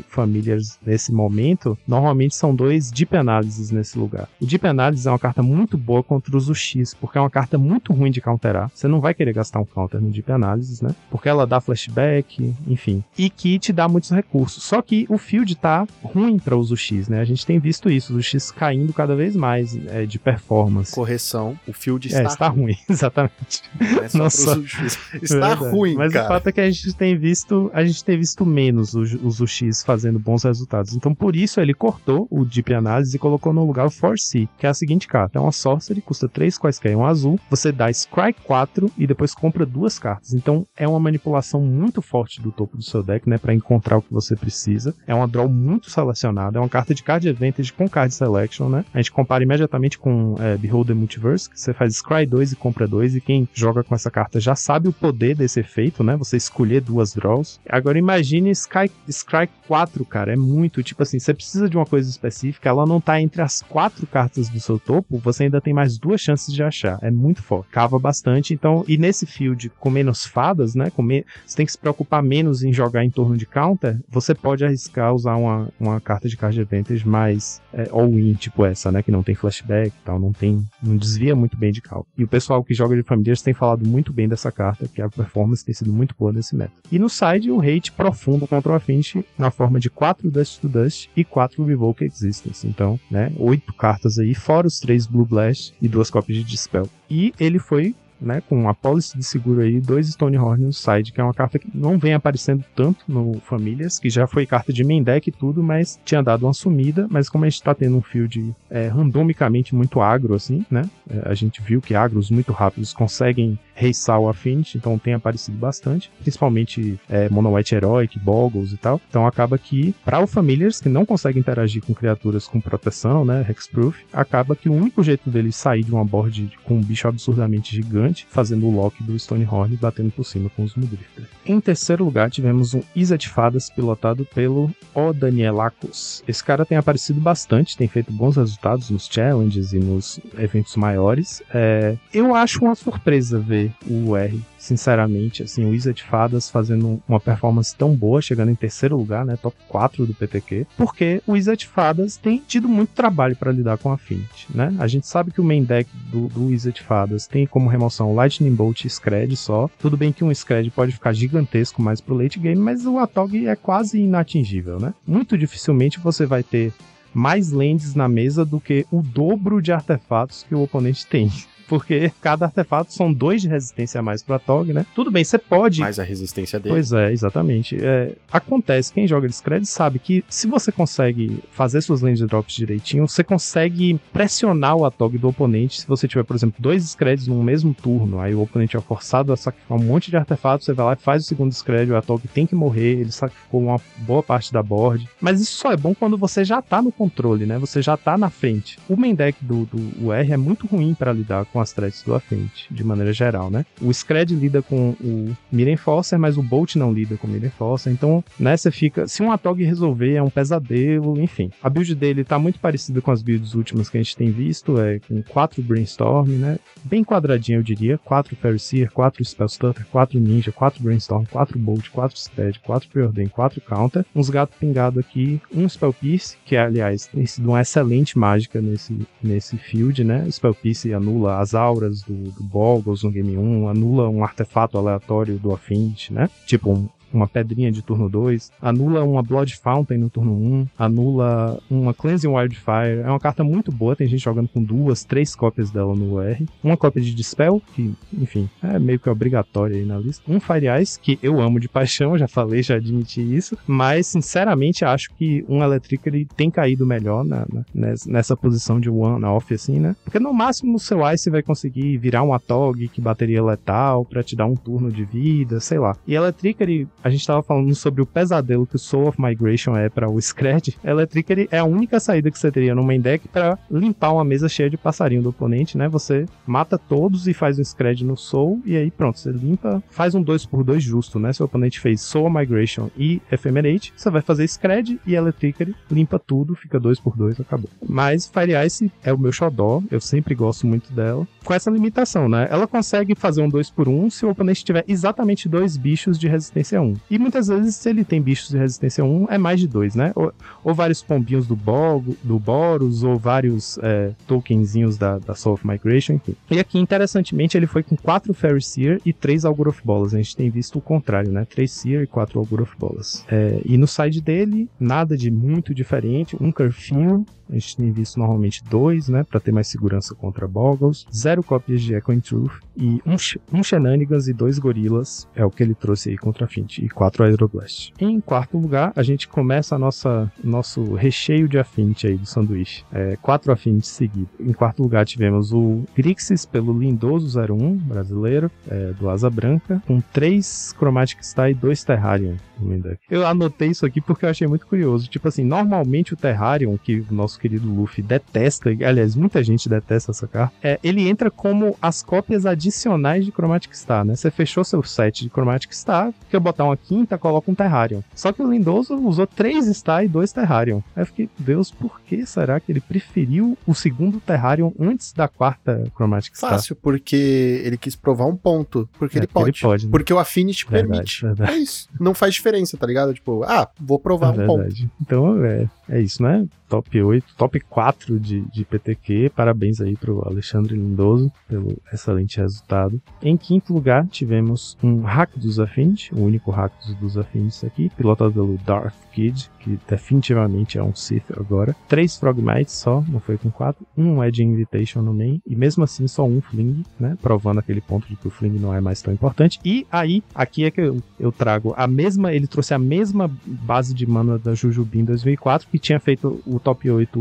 Nesse momento, normalmente são dois Deep Analysis nesse lugar. O Deep Analysis é uma carta muito boa contra os UX, porque é uma carta muito ruim de counterar. Você não vai querer gastar um counter no Deep Analysis, né? Porque ela dá flashback, enfim. E que te dá muitos recursos. Só que o field tá ruim para os UX, né? A gente tem visto isso, os UX caindo cada vez mais é, de performance. Correção, o field É, está, está ruim, *laughs* exatamente. Não é só Nossa. UX. *laughs* Está Verdade. ruim, Mas cara. o fato é que a gente tem visto, a gente tem visto menos os, os UX fazendo bons resultados. Então por isso ele cortou o Deep Analysis e colocou no lugar o Force, que é a seguinte carta. É uma Sorcery, custa 3 quaisquer, um azul. Você dá Scry 4 e depois compra duas cartas. Então é uma manipulação muito forte do topo do seu deck, né, para encontrar o que você precisa. É uma draw muito selecionada, é uma carta de card advantage com card selection, né? A gente compara imediatamente com é, Behold the Multiverse, que você faz Scry 2 e compra 2 e quem joga com essa carta já sabe o poder desse efeito, né? Você escolher duas draws. Agora imagine Sky, Scry 4, cara, é muito, tipo assim, você precisa de uma coisa específica, ela não tá entre as quatro cartas do seu topo, você ainda tem mais duas chances de achar. É muito forte. Cava bastante, então, e nesse field com menos fadas, né? Com me- você tem que se preocupar menos em jogar em torno de counter, você pode arriscar usar uma, uma carta de card advantage mais é, all-in, tipo essa, né? Que não tem flashback e tal, não tem. não desvia muito bem de cal. E o pessoal que joga de Familiars tem falado muito bem dessa carta, que a performance tem sido muito boa nesse meta. E no side, o hate profundo contra o Affinity na forma de 4 Dust to Dust e 4 Revoke Existence. Então, né? oito cartas aí, fora os três Blue Blast e duas cópias de Dispel. E ele foi né, com a policy de seguro aí, dois Stonehorn no side, que é uma carta que não vem aparecendo tanto no Famílias, que já foi carta de main deck e tudo, mas tinha dado uma sumida, mas como a gente tá tendo um field é, randomicamente muito agro, assim, né, é, a gente viu que agros muito rápidos conseguem reiçar o Affinity, então tem aparecido bastante, principalmente é, Mono White Heroic, Boggles e tal, então acaba que, para o Familiars, que não consegue interagir com criaturas com proteção, né, Hexproof, acaba que o único jeito dele sair de uma board com um bicho absurdamente gigante, fazendo o lock do Stonehorn e batendo por cima com os Mudrifter. Em terceiro lugar, tivemos um Isa de Fadas pilotado pelo O Danielakos. Esse cara tem aparecido bastante, tem feito bons resultados nos challenges e nos eventos maiores. É, eu acho uma surpresa ver o R sinceramente, assim, o Isa de Fadas fazendo uma performance tão boa, chegando em terceiro lugar, né, top 4 do PTQ, porque o Isa de Fadas tem tido muito trabalho para lidar com a Affinity, né? A gente sabe que o main deck do, do Isa de Fadas tem como remoção Lightning Bolt e Scred só. Tudo bem que um Scred pode ficar gigantesco mais pro late game, mas o Atog é quase inatingível, né? Muito dificilmente você vai ter mais lands na mesa do que o dobro de artefatos que o oponente tem. Porque cada artefato são dois de resistência a mais pro Atog, né? Tudo bem, você pode. Mais a resistência dele. Pois é, exatamente. É, acontece, quem joga Discred sabe que se você consegue fazer suas land drops direitinho, você consegue pressionar o Atog do oponente. Se você tiver, por exemplo, dois Discreds no mesmo turno, aí o oponente é forçado a sacrificar um monte de artefatos, você vai lá e faz o segundo Discred, o Atog tem que morrer, ele sacrificou uma boa parte da board. Mas isso só é bom quando você já tá no controle, né? Você já tá na frente. O main deck do, do UR é muito ruim para lidar com as threats do Affinity, de maneira geral, né? O Scred lida com o Mirror Enforcer, mas o Bolt não lida com o Mirror Enforcer, então nessa fica, se um Atog resolver, é um pesadelo, enfim. A build dele tá muito parecida com as builds últimas que a gente tem visto, é com 4 Brainstorm, né? Bem quadradinho, eu diria, 4 Ferriseer, 4 Spellstutter, 4 Ninja, 4 Brainstorm, 4 Bolt, 4 Scred, 4 Preordain, 4 Counter, uns gatos pingados aqui, um Spell Pierce, que aliás tem sido uma excelente mágica nesse, nesse field, né? Spell Pierce anula as auras do, do Boggles no Game 1, anula um artefato aleatório do Affinity, né? Tipo um, uma pedrinha de turno 2, anula uma Blood Fountain no turno 1, anula uma Cleansing Wildfire. É uma carta muito boa, tem gente jogando com duas, três cópias dela no UR. Uma cópia de Dispel, que, enfim, é meio que obrigatória aí na lista. Um Fire Ice, que eu amo de paixão, *laughs* já falei, já admiti isso, mas sinceramente acho que um Electric ele tem caído melhor na, na, nessa posição de one-off, assim, né? Porque no máximo o seu Ice vai conseguir virar um Atog que bateria letal para te dar um turno de vida, sei lá. E Electric ele a gente estava falando sobre o pesadelo que o Soul of Migration é para o Scred, Electricity é a única saída que você teria no main deck para limpar uma mesa cheia de passarinho do oponente, né? Você mata todos e faz um Scred no Soul, e aí pronto, você limpa, faz um 2x2 justo, né? Se o oponente fez Soul Migration e Ephemerate, você vai fazer Scred e Electricity, limpa tudo, fica 2x2, acabou. Mas Fire Ice é o meu xodó, eu sempre gosto muito dela, com essa limitação, né? Ela consegue fazer um 2x1 se o oponente tiver exatamente dois bichos de resistência 1. 1. E muitas vezes, se ele tem bichos de resistência 1, é mais de 2, né? Ou, ou, vários pombinhos do, Bog, do Boros, ou vários é, tokenzinhos da, da Soul of Migration, enfim. E aqui, interessantemente, ele foi com 4 Fairy Seer e 3 Algoroth Bolas. A gente tem visto o contrário, né? 3 Seer e 4 Algoroth Bolas. É, e no side dele, nada de muito diferente. Um Curfew, a gente tem visto normalmente dois, né, para ter mais segurança contra Boggles, zero cópias de Echo in Truth e um, um Shenanigans e dois Gorilas é o que ele trouxe aí contra a Fint e quatro Aeroblast. Em quarto lugar, a gente começa a nossa nosso recheio de Affinity aí do sanduíche. É, quatro Affinity seguidos. Em quarto lugar tivemos o Grixis pelo Lindoso 01 brasileiro, é, do Asa Branca, com três Chromatic Star e dois Terrarium. Eu anotei isso aqui porque eu achei muito curioso. Tipo assim, normalmente o Terrarium, que o nosso querido Luffy detesta, aliás, muita gente detesta essa carta, é, ele entra como as cópias adicionais de Chromatic Star, né? Você fechou seu set de Chromatic Star, quer botar uma quinta, coloca um Terrarium. Só que o Lindoso usou três Star e dois Terrarium. Aí eu fiquei, Deus, por que será que ele preferiu o segundo Terrarium antes da quarta Chromatic Star? Fácil, porque ele quis provar um ponto. Porque é, ele pode. Ele pode né? Porque o Affinity verdade, permite. Verdade. É isso. Não faz diferença, tá ligado? Tipo, ah, vou provar é um ponto. Então, é, é isso, né? top 8, top 4 de, de PTQ. Parabéns aí pro Alexandre Lindoso pelo excelente resultado. Em quinto lugar, tivemos um hack dos Affinity, o único hack dos Affinity aqui, pilotado pelo Darth Kid, que definitivamente é um Sith agora. Três Frogmites só, não foi com quatro. Um Edge Invitation no main, e mesmo assim só um Fling, né? Provando aquele ponto de que o Fling não é mais tão importante. E aí, aqui é que eu, eu trago a mesma, ele trouxe a mesma base de mana da Jujubee em 2004, que tinha feito o top 8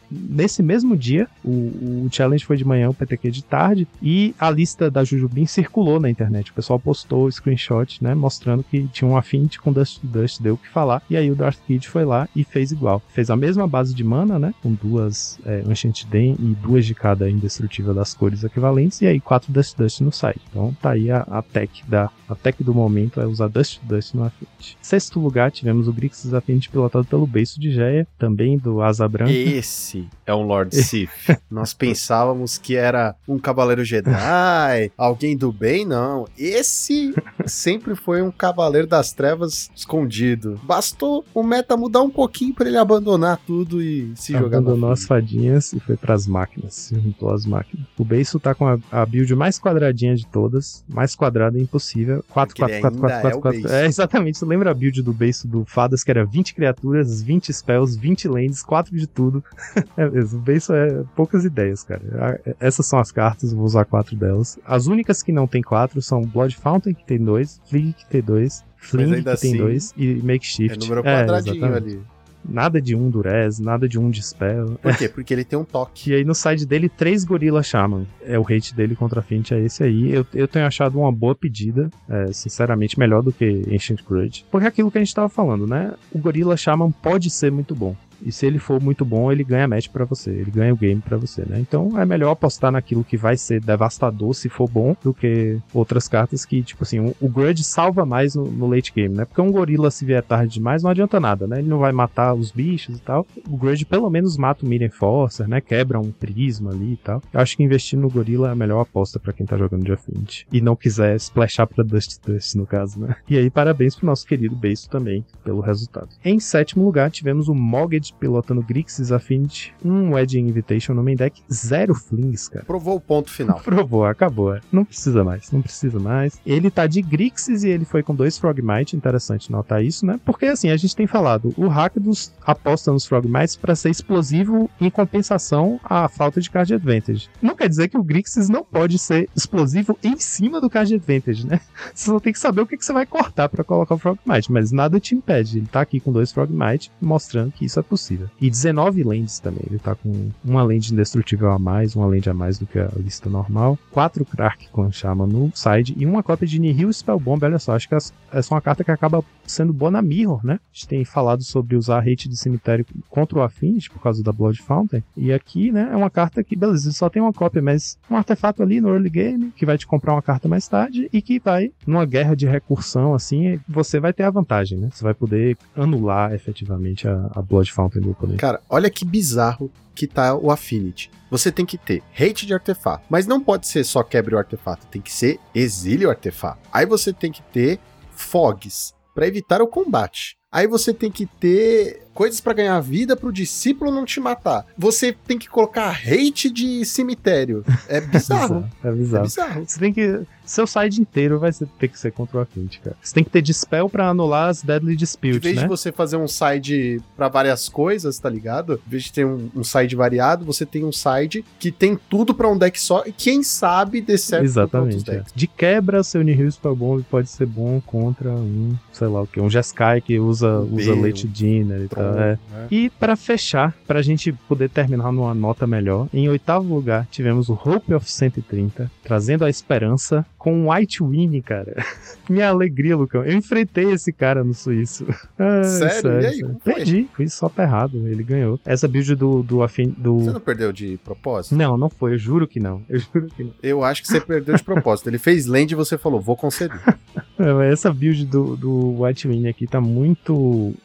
nesse mesmo dia. O, o challenge foi de manhã, o PTQ de tarde, e a lista da Jujubim circulou na internet. O pessoal postou screenshot, né, mostrando que tinha um affinity com Dust Dust, deu o que falar. E aí o Darth Kid foi lá e fez igual. Fez a mesma base de mana, né, com duas é, Ancient Den e duas de cada indestrutível das cores equivalentes, e aí quatro Dust Dust no site. Então tá aí a, a tech da a tech do momento é usar Dust Dust no Affinity. Sexto lugar, tivemos o Grixis Affinity pilotado pelo Beiço de Geia, também do Asa Branca. Esse é um Lord *laughs* Sith. Nós pensávamos que era um Cavaleiro Jedi, alguém do bem, não. Esse sempre foi um Cavaleiro das Trevas escondido. Bastou o meta mudar um pouquinho para ele abandonar tudo e se jogar Abandonou as fadinhas e foi para as máquinas, se juntou às máquinas. O Beiço tá com a, a, build mais quadradinha de todas, mais quadrada impossível. 4, 4, 4, 4, 4, 4, 4. É, exatamente. Você lembra a build do Beiço do Fadas, que era 20 criaturas, 20 spells, 20 lands, 4 de tudo. *laughs* é mesmo. Beiço é poucas ideias, cara. Essas são as cartas, vou usar quatro delas. As únicas que não tem quatro são Blood Fountain, que tem dois, Flig, que tem dois, Fling, que assim, tem dois, e Makeshift. É número quadradinho é, ali. Nada de um Durez, nada de um Dispel. Por quê? Porque ele tem um toque. *laughs* E aí no side dele, três Gorilla Shaman. É o hate dele contra a Fint, é esse aí. Eu, eu tenho achado uma boa pedida, é, sinceramente, melhor do que Ancient Grudge. Porque é aquilo que a gente tava falando, né? O Gorilla Shaman pode ser muito bom E se ele for muito bom, ele ganha match para você, ele ganha o game para você, né? Então é melhor apostar naquilo que vai ser devastador se for bom do que outras cartas que, tipo assim, o, Grudge salva mais no, no, late game, né? Porque um gorila se vier tarde demais não adianta nada, né? Ele não vai matar os bichos e tal. O Grudge pelo menos mata o Minion Forcer, né? Quebra um prisma ali e tal. Eu acho que investir no gorila é a melhor aposta para quem tá jogando de Affinity. E não quiser splashar pra Dust Dust, no caso, né? E aí, parabéns pro nosso querido Beiso também pelo resultado. Em sétimo lugar, tivemos o Mogged pilotando Grixis Affinity, um Wedding Invitation no main deck, zero flings, cara. Provou o ponto final. *laughs* Provou, acabou. Não precisa mais, não precisa mais. Ele tá de Grixis e ele foi com dois Frogmite, interessante notar isso, né? Porque assim, a gente tem falado, o Rakdos aposta nos Frogmites para ser explosivo em compensação à falta de card advantage. Não quer dizer que o Grixis não pode ser explosivo em cima do card advantage, né? *laughs* Você só tem que saber o que, que você vai cortar para colocar o Frogmite, mas nada te impede. Ele tá aqui com dois Frogmite, mostrando que isso é possível. E 19 lands também. Ele tá com uma land indestrutível a mais, uma land a mais do que a lista normal. Quatro Krak com Shaman no side e uma cópia de Nihil Spellbomb. Olha só, acho que essa é uma carta que acaba sendo boa na Mirror, né? A gente tem falado sobre usar hate de cemitério contra o Affinity por causa da Blood Fountain. E aqui, né, é uma carta que, beleza, só tem uma cópia, mas um artefato ali no early game que vai te comprar uma carta mais tarde e que vai, numa guerra de recursão, assim, você vai ter a vantagem, né? Você vai poder anular efetivamente a, a Blood Fountain oponente. Cara, olha que bizarro que tá o Affinity. Você tem que ter hate de artefato, mas não pode ser só quebre o artefato, tem que ser exílio o artefato. Aí você tem que ter fogs para evitar o combate. Aí você tem que ter coisas para ganhar vida pro discípulo não te matar. Você tem que colocar hate de cemitério. É bizarro. *laughs* é, bizarro. é bizarro. É bizarro. Você tem que seu side inteiro vai ter que ser contra o Affinity, cara. Você tem que ter Dispel pra anular as Deadly Dispute, Em vez né? de você fazer um side para várias coisas, tá ligado? Em vez de ter um, um, side variado, você tem um side que tem tudo para um deck só e quem sabe dê certo Exatamente. É. De quebra, seu Nihil Spellbomb pode ser bom contra um, sei lá o que, um Jeskai que usa, um usa Late Dinner e tal. É. É. E para fechar, pra gente poder terminar numa nota melhor, em oitavo lugar tivemos o Hope of 130, trazendo a esperança com o White Winnie, cara. *laughs* Minha alegria, Lucão. Eu enfrentei esse cara no Suíço. *laughs* Sério? sério? E aí? Sério. Perdi, fui só errado. Ele ganhou. Essa build do, do afim. Do... Você não perdeu de propósito? Não, não foi. Eu juro que não. Eu juro que não. Eu acho que você perdeu de propósito. Ele fez land e você falou, vou conceder. *laughs* Essa build do, do White Winnie aqui tá muito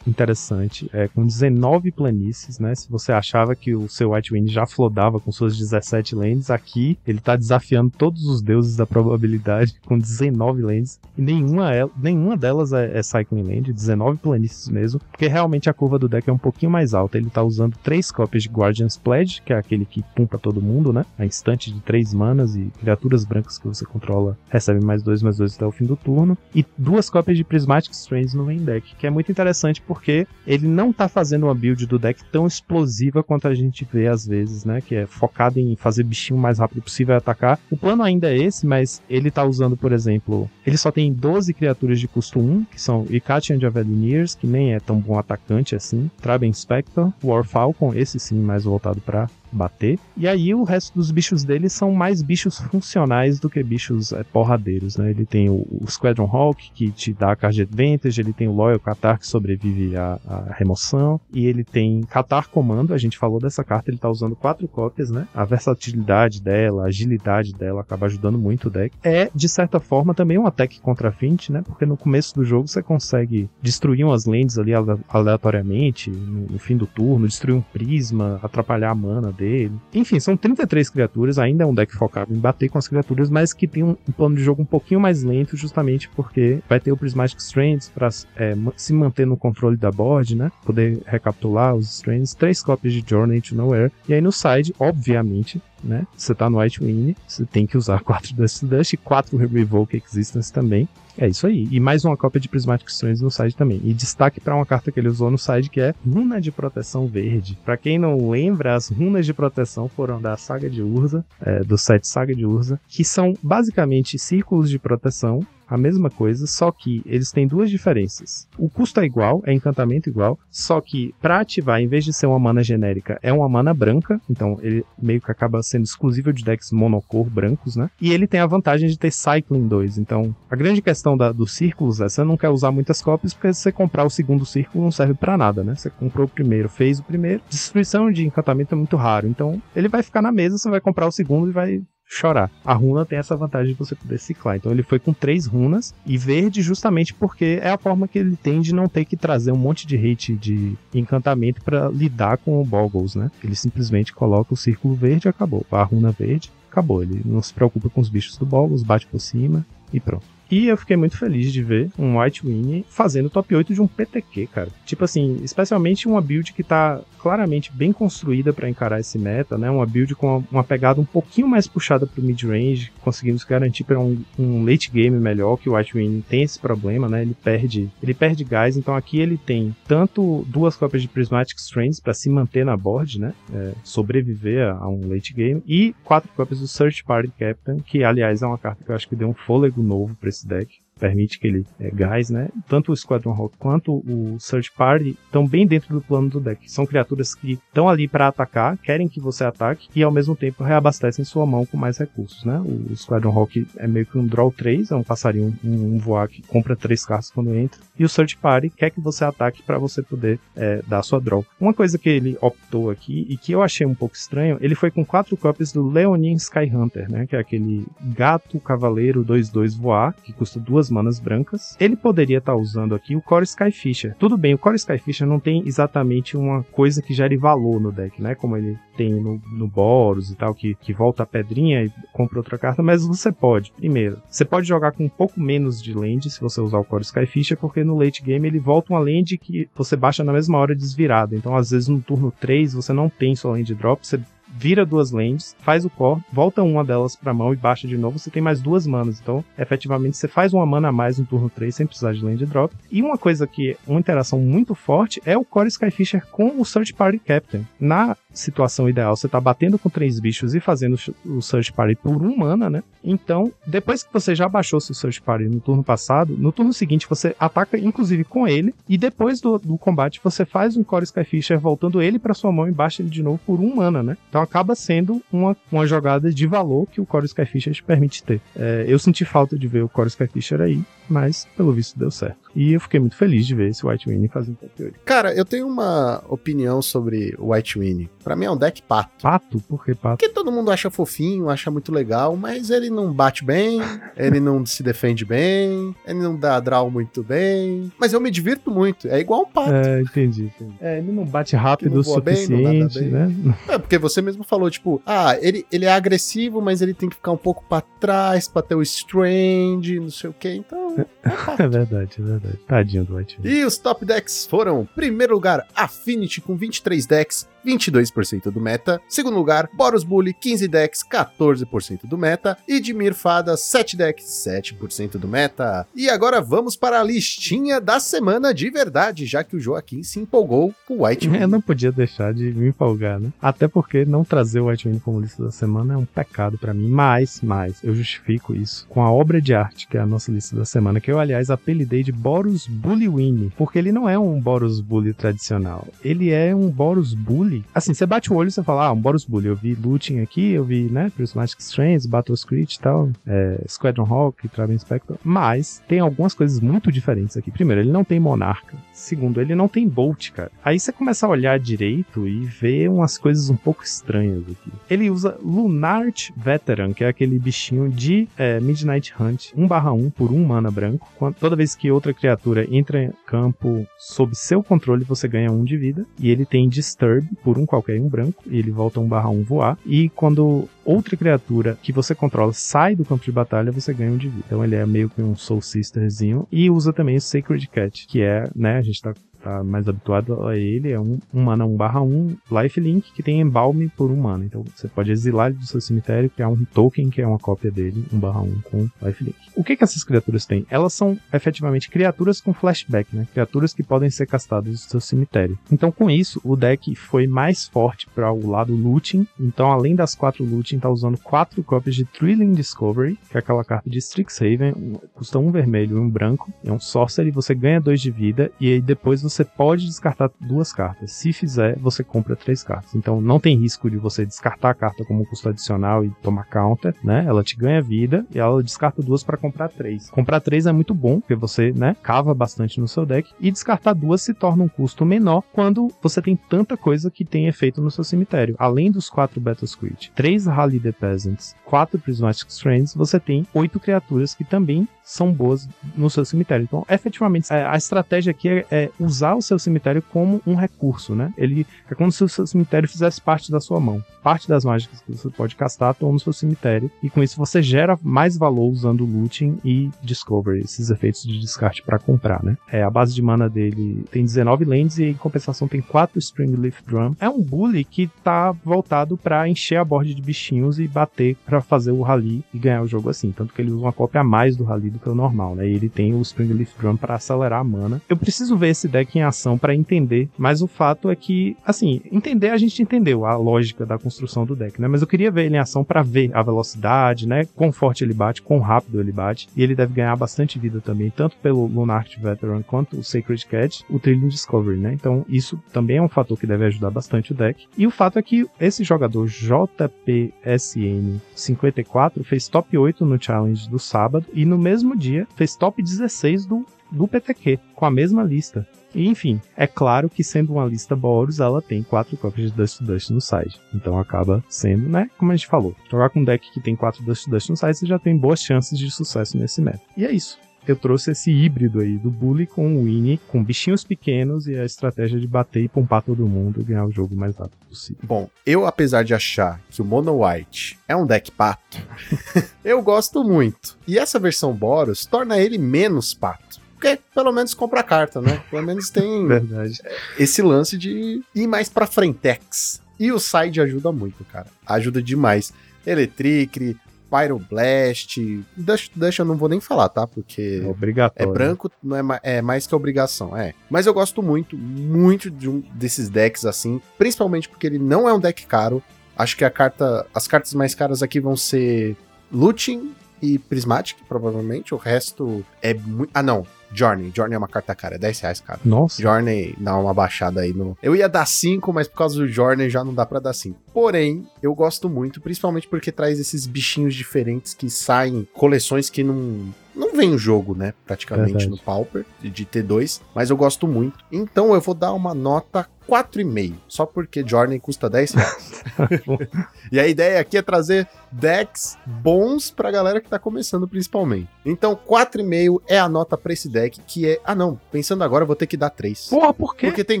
interessante. É com 19 planícies, né? Se você achava que o seu White Winnie já flodava com suas 17 lands, aqui ele tá desafiando todos os deuses da probabilidade *laughs* com 19 lands. E nenhuma, é, nenhuma delas é, é Cycling Land, 19 planícies mesmo. Porque realmente a curva do deck é um pouquinho mais alta. Ele tá usando três cópias de Guardian's Pledge, que é aquele que pumpa todo mundo, né? A instante de três manas e criaturas brancas que você controla recebem mais dois, mais dois até o fim do turno. E duas cópias de Prismatic Strands no main deck, que é muito interessante porque ele não tá fazendo uma build do deck tão explosiva quanto a gente vê às vezes, né? Que é focado em fazer bichinho mais rápido possível e atacar. O plano ainda é esse, mas ele tá usando, por exemplo, ele só tem 12 criaturas de custo 1, que são Icatian Javelineers, que nem é tão bom atacante assim, Traben Spectre, War Falcon, esse sim mais voltado para bater. E aí o resto dos bichos dele são mais bichos funcionais do que bichos é, porradeiros, né? Ele tem o, o, Squadron Hawk, que te dá a card advantage, ele tem o Loyal Qatar, que sobrevive à, à, remoção, e ele tem Qatar Comando, a gente falou dessa carta, ele tá usando quatro cópias, né? A versatilidade dela, a agilidade dela acaba ajudando muito o deck. É, de certa forma, também um ataque contra Fint, né? Porque no começo do jogo você consegue destruir umas lands ali aleatoriamente, no, no fim do turno, destruir um prisma, atrapalhar a mana dele, dele. Enfim, são 33 criaturas, ainda é um deck focado em bater com as criaturas, mas que tem um, um plano de jogo um pouquinho mais lento, justamente porque vai ter o Prismatic Strands para é, se manter no controle da board, né? Poder recapitular os Strands, três cópias de Journey to Nowhere, e aí no side, obviamente, né? Você tá no White Wing, você tem que usar *laughs* quatro Dust Dust e quatro Revoke Existence também. É isso aí. E mais uma cópia de Prismatic Strands no side também. E destaque para uma carta que ele usou no side que é Runa de Proteção Verde. Para quem não lembra, as runas de proteção foram da Saga de Urza, é, do set Saga de Urza, que são basicamente círculos de proteção a mesma coisa, só que eles têm duas diferenças. O custo é igual, é encantamento igual, só que para ativar, em vez de ser uma mana genérica, é uma mana branca, então ele meio que acaba sendo exclusivo de decks monocor brancos, né? E ele tem a vantagem de ter Cycling 2. Então, a grande questão da, dos círculos é você não quer usar muitas cópias, porque se você comprar o segundo círculo não serve para nada, né? Você comprou o primeiro, fez o primeiro. Destruição de encantamento é muito raro, então ele vai ficar na mesa, você vai comprar o segundo e vai chorar. A runa tem essa vantagem de você poder ciclar. Então ele foi com três runas e verde justamente porque é a forma que ele tem de não ter que trazer um monte de hate de encantamento para lidar com o Boggles, né? Ele simplesmente coloca o círculo verde e acabou. A runa verde, acabou. Ele não se preocupa com os bichos do Boggles, bate por cima e pronto. E eu fiquei muito feliz de ver um White Winnie fazendo top 8 de um PTQ, cara. Tipo assim, especialmente uma build que tá claramente bem construída para encarar esse meta, né? Uma build com uma pegada um pouquinho mais puxada pro mid-range, conseguindo se garantir para um, um, late game melhor, que o White Winnie tem esse problema, né? Ele perde, ele perde gás, então aqui ele tem tanto duas cópias de Prismatic Strands para se manter na board, né? É, sobreviver a, a, um late game, e quatro cópias do Search Party Captain, que aliás é uma carta que eu acho que deu um fôlego novo para esse deck permite que ele é, gás, né? Tanto o Squadron Rock quanto o Search Party estão bem dentro do plano do deck. São criaturas que estão ali para atacar, querem que você ataque e ao mesmo tempo reabastecem sua mão com mais recursos, né? O Squadron Rock é meio que um draw 3, é um passarinho, um, um voar que compra três cartas quando entra. E o Search Party quer que você ataque para você poder é, dar sua draw. Uma coisa que ele optou aqui e que eu achei um pouco estranho, ele foi com quatro cópias do Leonin Sky Hunter, né? Que é aquele gato cavaleiro 2-2 voar, que custa duas manas brancas. Ele poderia estar tá usando aqui o Core Skyfisher. Tudo bem, o Core Skyfisher não tem exatamente uma coisa que gere valor no deck, né? Como ele tem no, no Boros e tal, que, que volta a pedrinha e compra outra carta, mas você pode. Primeiro, você pode jogar com um pouco menos de land se você usar o Core Skyfisher, porque no late game ele volta uma land que você baixa na mesma hora desvirada. Então, às vezes, no turno 3 você não tem sua land drop, você vira duas lands, faz o core, volta uma delas pra mão e baixa de novo, você tem mais duas manas. Então, efetivamente, você faz uma mana a mais no turno 3 sem precisar de land drop. E uma coisa que, uma interação muito forte é o Core Skyfisher com o Search Party Captain. Na situação ideal, você tá batendo com três bichos e fazendo o Search Party por um mana, né? Então, depois que você já baixou seu Search Party no turno passado, no turno seguinte você ataca inclusive com ele, e depois do, do combate você faz um Core Skyfisher voltando ele para sua mão e baixa ele de novo por um mana, né? Então acaba sendo uma, uma jogada de valor que o Core Skyfisher te permite ter. É, eu senti falta de ver o Core Skyfisher aí, mas pelo visto deu certo. E eu fiquei muito feliz de ver esse White Winnie fazendo top 8. Cara, eu tenho uma opinião sobre o White Winnie. Pra mim é um deck pato. Pato? Por que pato? Porque todo mundo acha fofinho, acha muito legal, mas ele não bate bem, ele não se defende bem, ele não dá draw muito bem. Mas eu me divirto muito. É igual um pato. É, entendi. entendi. É, ele não bate rápido o suficiente, bem, né? É, porque você mesmo falou, tipo, ah, ele, ele é agressivo, mas ele tem que ficar um pouco pra trás pra ter o Strange, não sei o que. Então. *laughs* É, verdade, é verdade verdade. Tadinho do White E os top decks foram: primeiro lugar, Affinity com 23 decks, 22% do meta. Segundo lugar, Boros Bully, 15 decks, 14% do meta. E Dimir Fada, 7 decks, 7% do meta. E agora vamos para a listinha da semana de verdade, já que o Joaquim se empolgou com o White *laughs* Eu não podia deixar de me empolgar, né? Até porque não trazer o White como lista da semana é um pecado para mim. Mas, mas, eu justifico isso com a obra de arte, que é a nossa lista da semana, que eu, aliás, apelidei de Boros Bully Winnie, porque ele não é um Boros Bully tradicional. Ele é um Boros Bully Assim, você bate o olho e você fala, ah, um Boros Bully. Eu vi Looting aqui, eu vi, né, Prismatic Strands, Battle Script e tal, é, Squadron Hawk, Traven Spectre. Mas tem algumas coisas muito diferentes aqui. Primeiro, ele não tem Monarca. Segundo, ele não tem Bolt, cara. Aí você começa a olhar direito e vê umas coisas um pouco estranhas aqui. Ele usa Lunart Veteran, que é aquele bichinho de é, Midnight Hunt, 1/1 por 1 mana branco. Toda vez que outra criatura entra em campo sob seu controle, você ganha 1 de vida. E ele tem Disturb por um qualquer um branco, e ele volta 1/1 voar. E quando outra criatura que você controla sai do campo de batalha, você ganha um de vida. Então ele é meio que um Soul Sisterzinho. E usa também o Sacred Cat, que é, né, a gente tá tá mais habituado a ele, é um, um mana 1 barra 1 lifelink que tem embalme por um mana. Então você pode exilar ele do seu cemitério, criar um token que é uma cópia dele, 1 barra 1 com lifelink. O que que essas criaturas têm? Elas são efetivamente criaturas com flashback, né? Criaturas que podem ser castadas do seu cemitério. Então com isso, o deck foi mais forte para o lado looting. Então além das quatro looting, tá usando quatro cópias de Thrilling Discovery, que é aquela carta de Strixhaven, custa um vermelho e um branco, é um sorcery, você ganha dois de vida e aí depois você pode descartar duas cartas. Se fizer, você compra três cartas. Então não tem risco de você descartar a carta como custo adicional e tomar counter, né? Ela te ganha vida e ela descarta duas para comprar três. Comprar três é muito bom, porque você, né, cava bastante no seu deck e descartar duas se torna um custo menor quando você tem tanta coisa que tem efeito no seu cemitério. Além dos quatro Battle Screech, três Rally the Peasants, quatro Prismatic Strands, você tem oito criaturas que também são boas no seu cemitério. Então, efetivamente, é, a estratégia aqui é, é, usar o seu cemitério como um recurso, né? Ele é como se o seu cemitério fizesse parte da sua mão. Parte das mágicas que você pode castar estão no seu cemitério. E com isso você gera mais valor usando looting e discovery, esses efeitos de descarte para comprar, né? É, a base de mana dele tem 19 lands e em compensação tem 4 Springleaf Drum. É um bully que tá voltado para encher a board de bichinhos e bater para fazer o rally e ganhar o jogo assim. Tanto que ele usa uma cópia a mais do rally do que o normal, né? E ele tem o Springleaf Drum para acelerar a mana. Eu preciso ver esse deck em ação para entender, mas o fato é que, assim, entender a gente entendeu a lógica da construção do deck, né? Mas eu queria ver ele em ação para ver a velocidade, né? Quão forte ele bate, quão rápido ele bate. E ele deve ganhar bastante vida também, tanto pelo Lunart Veteran quanto o Sacred Cat, o Trillium Discovery, né? Então isso também é um fator que deve ajudar bastante o deck. E o fato é que esse jogador JPSN 54 fez top 8 no challenge do sábado e no mesmo dia fez top 16 do, do PTQ, com a mesma lista. E, enfim, é claro que sendo uma lista Boros, ela tem quatro cópias de Dust to Dust no site. Então acaba sendo, né, como a gente falou, jogar com um deck que tem quatro Dust to Dust no site, você já tem boas chances de sucesso nesse meta. E é isso eu trouxe esse híbrido aí do Bully com o Winnie, com bichinhos pequenos e a estratégia de bater e pompar todo mundo e ganhar o jogo o mais rápido possível. Bom, eu apesar de achar que o Mono White é um deck pato, *laughs* eu gosto muito. E essa versão Boros torna ele menos pato. Porque pelo menos compra a carta, né? Pelo menos tem *laughs* Verdade. esse lance de ir mais pra frentex. E o side ajuda muito, cara. Ajuda demais. Eletricre, Pyroblast. Dash, Dash eu não vou nem falar, tá? Porque. É obrigatório. É branco, não é, é mais que obrigação, é. Mas eu gosto muito, muito de um desses decks assim. Principalmente porque ele não é um deck caro. Acho que a carta. As cartas mais caras aqui vão ser Looting e Prismatic, provavelmente. O resto é muito. Ah, não. Journey. Journey é uma carta cara, é 10 reais, cara. Nossa. Journey dá uma baixada aí no. Eu ia dar 5, mas por causa do Journey já não dá para dar 5. Porém, eu gosto muito, principalmente porque traz esses bichinhos diferentes que saem, coleções que não. Não vem o jogo, né? Praticamente Verdade. no Pauper de T2, mas eu gosto muito. Então eu vou dar uma nota 4,5, só porque Journey custa 10 reais. *laughs* e a ideia aqui é trazer decks bons pra galera que tá começando principalmente. Então 4,5 é a nota pra esse deck, que é... Ah não, pensando agora eu vou ter que dar 3. Porra, por quê? Porque tem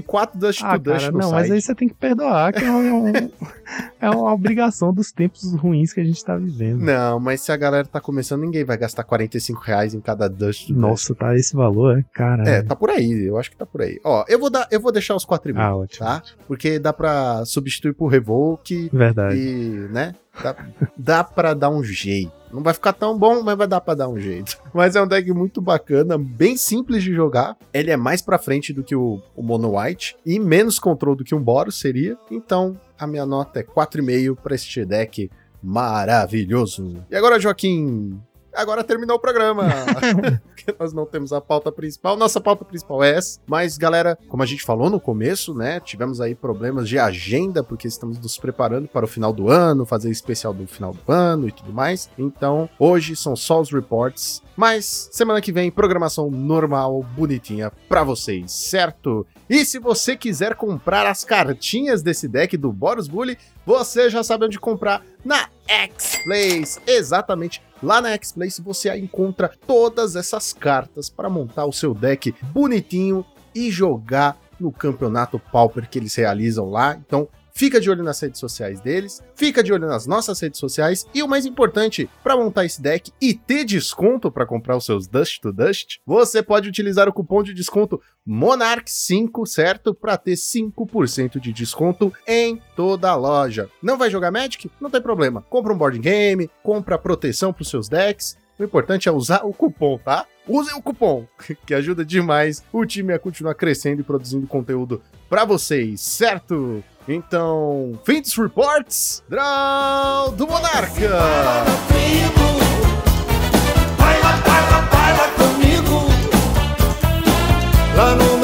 4 Dust ah, to Dust cara, no não, site. mas aí você tem que perdoar, que é, um- *laughs* é uma obrigação dos tempos ruins que a gente tá vivendo. Não, mas se a galera tá começando, ninguém vai gastar 45 reais em cada Dust to Dust. Nossa, tá esse valor, é? Caralho. É, tá por aí, eu acho que tá por aí. Ó, eu vou dar, eu vou deixar os 4,5, Ah, ótimo. tá? Porque dá pra substituir por Revoke Verdade. e, né? Dá, dá pra dar um jeito. Não vai ficar tão bom, mas vai dar pra dar um jeito. *laughs* Mas é um deck muito bacana, bem simples de jogar. Ele é mais pra frente do que o, o Mono White e menos control do que um Boros seria. Então, a minha nota é 4,5 pra este deck maravilhoso. E agora, Joaquim, agora terminou o programa. *laughs* Porque nós não temos a pauta principal. Nossa pauta principal é essa. Mas, galera, como a gente falou no começo, né? Tivemos aí problemas de agenda, porque estamos nos preparando para o final do ano, fazer especial do final do ano e tudo mais. Então, hoje são só os reports. Mas semana que vem, programação normal, bonitinha pra vocês, certo? E se você quiser comprar as cartinhas desse deck do Boros Bully, você já sabe onde comprar na X-Place. Exatamente. Lá na X-Place você encontra todas essas cartas para montar o seu deck bonitinho e jogar no campeonato Pauper que eles realizam lá. Então, fica de olho nas redes sociais deles, fica de olho nas nossas redes sociais e o mais importante, para montar esse deck e ter desconto para comprar os seus Dust to Dust, você pode utilizar o cupom de desconto Monarch5, certo? Para ter 5% de desconto em toda a loja. Não vai jogar Magic? Não tem problema. Compra um board game, compra proteção para os seus decks. O importante é usar o cupom, tá? Usem o cupom, *laughs* que ajuda demais o time a continuar crescendo e produzindo conteúdo para vocês, certo? Então, fim dos reports, Draw do Monarca! Comigo Lá no